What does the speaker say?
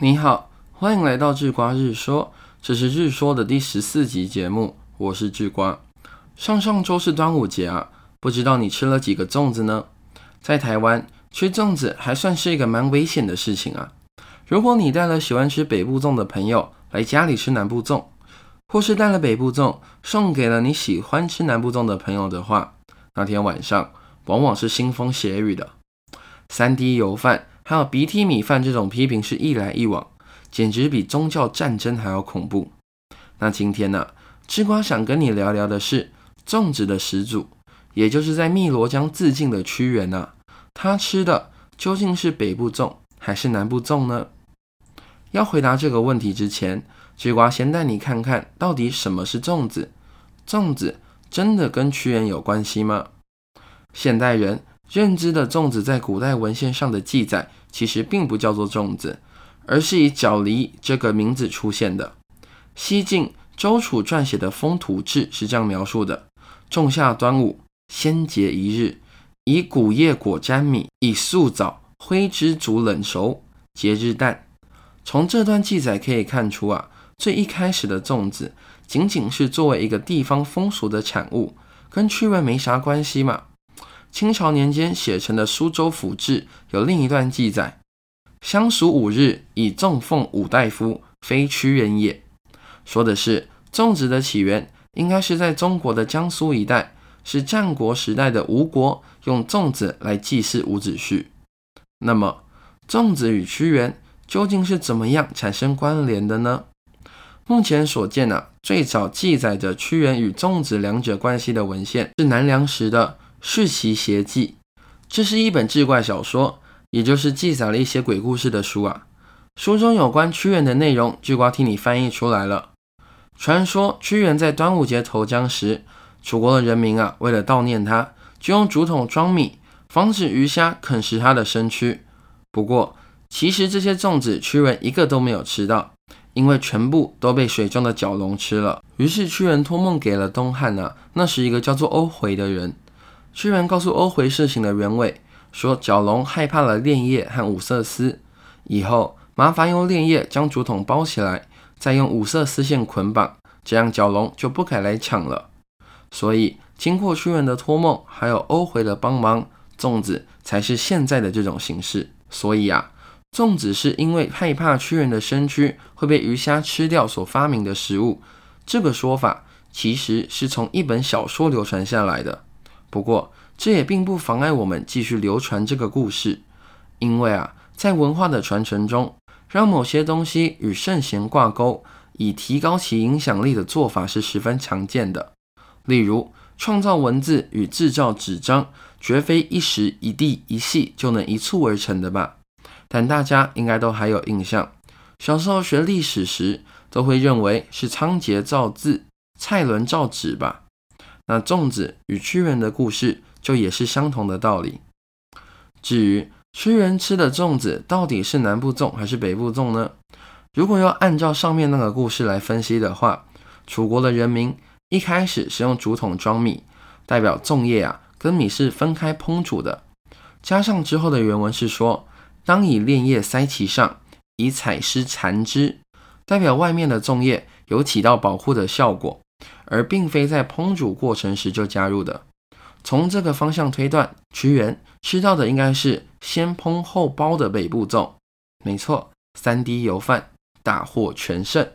你好，欢迎来到智瓜日说，这是日说的第十四集节目，我是智瓜。上上周是端午节啊，不知道你吃了几个粽子呢？在台湾吃粽子还算是一个蛮危险的事情啊。如果你带了喜欢吃北部粽的朋友来家里吃南部粽，或是带了北部粽送给了你喜欢吃南部粽的朋友的话，那天晚上往往是腥风血雨的，三滴油饭。还有鼻涕米饭这种批评是一来一往，简直比宗教战争还要恐怖。那今天呢，吃瓜想跟你聊聊的是粽子的始祖，也就是在汨罗江自尽的屈原啊，他吃的究竟是北部粽还是南部粽呢？要回答这个问题之前，吃瓜先带你看看到底什么是粽子。粽子真的跟屈原有关系吗？现代人认知的粽子在古代文献上的记载。其实并不叫做粽子，而是以角梨这个名字出现的。西晋周楚撰写的《风土志》是这样描述的：仲夏端午，先节一日，以谷叶裹粘米，以素枣灰汁煮冷熟，节日旦。从这段记载可以看出啊，最一开始的粽子仅仅是作为一个地方风俗的产物，跟屈原没啥关系嘛。清朝年间写成的《苏州府志》有另一段记载：“相属五日，以粽奉五大夫，非屈原也。”说的是粽子的起源应该是在中国的江苏一带，是战国时代的吴国用粽子来祭祀伍子胥。那么，粽子与屈原究竟是怎么样产生关联的呢？目前所见啊，最早记载着屈原与粽子两者关系的文献是南梁时的。《世奇邪记》，这是一本志怪小说，也就是记载了一些鬼故事的书啊。书中有关屈原的内容，巨瓜替你翻译出来了。传说屈原在端午节投江时，楚国的人民啊，为了悼念他，就用竹筒装米，防止鱼虾啃食他的身躯。不过，其实这些粽子屈原一个都没有吃到，因为全部都被水中的蛟龙吃了。于是屈原托梦给了东汉啊，那是一个叫做欧回的人。屈原告诉欧回事情的原委，说角龙害怕了炼叶和五色丝，以后麻烦用炼叶将竹筒包起来，再用五色丝线捆绑，这样角龙就不敢来抢了。所以经过屈原的托梦，还有欧回的帮忙，粽子才是现在的这种形式。所以啊，粽子是因为害怕屈原的身躯会被鱼虾吃掉所发明的食物。这个说法其实是从一本小说流传下来的。不过，这也并不妨碍我们继续流传这个故事，因为啊，在文化的传承中，让某些东西与圣贤挂钩，以提高其影响力的做法是十分常见的。例如，创造文字与制造纸张，绝非一时一地一系就能一蹴而成的吧？但大家应该都还有印象，小时候学历史时，都会认为是仓颉造字，蔡伦造纸吧？那粽子与屈原的故事就也是相同的道理。至于屈原吃的粽子到底是南部粽还是北部粽呢？如果要按照上面那个故事来分析的话，楚国的人民一开始是用竹筒装米，代表粽叶啊跟米是分开烹煮的。加上之后的原文是说，当以炼叶塞其上，以采湿缠之，代表外面的粽叶有起到保护的效果。而并非在烹煮过程时就加入的。从这个方向推断，屈原吃到的应该是先烹后包的北部粽。没错，三滴油饭大获全胜。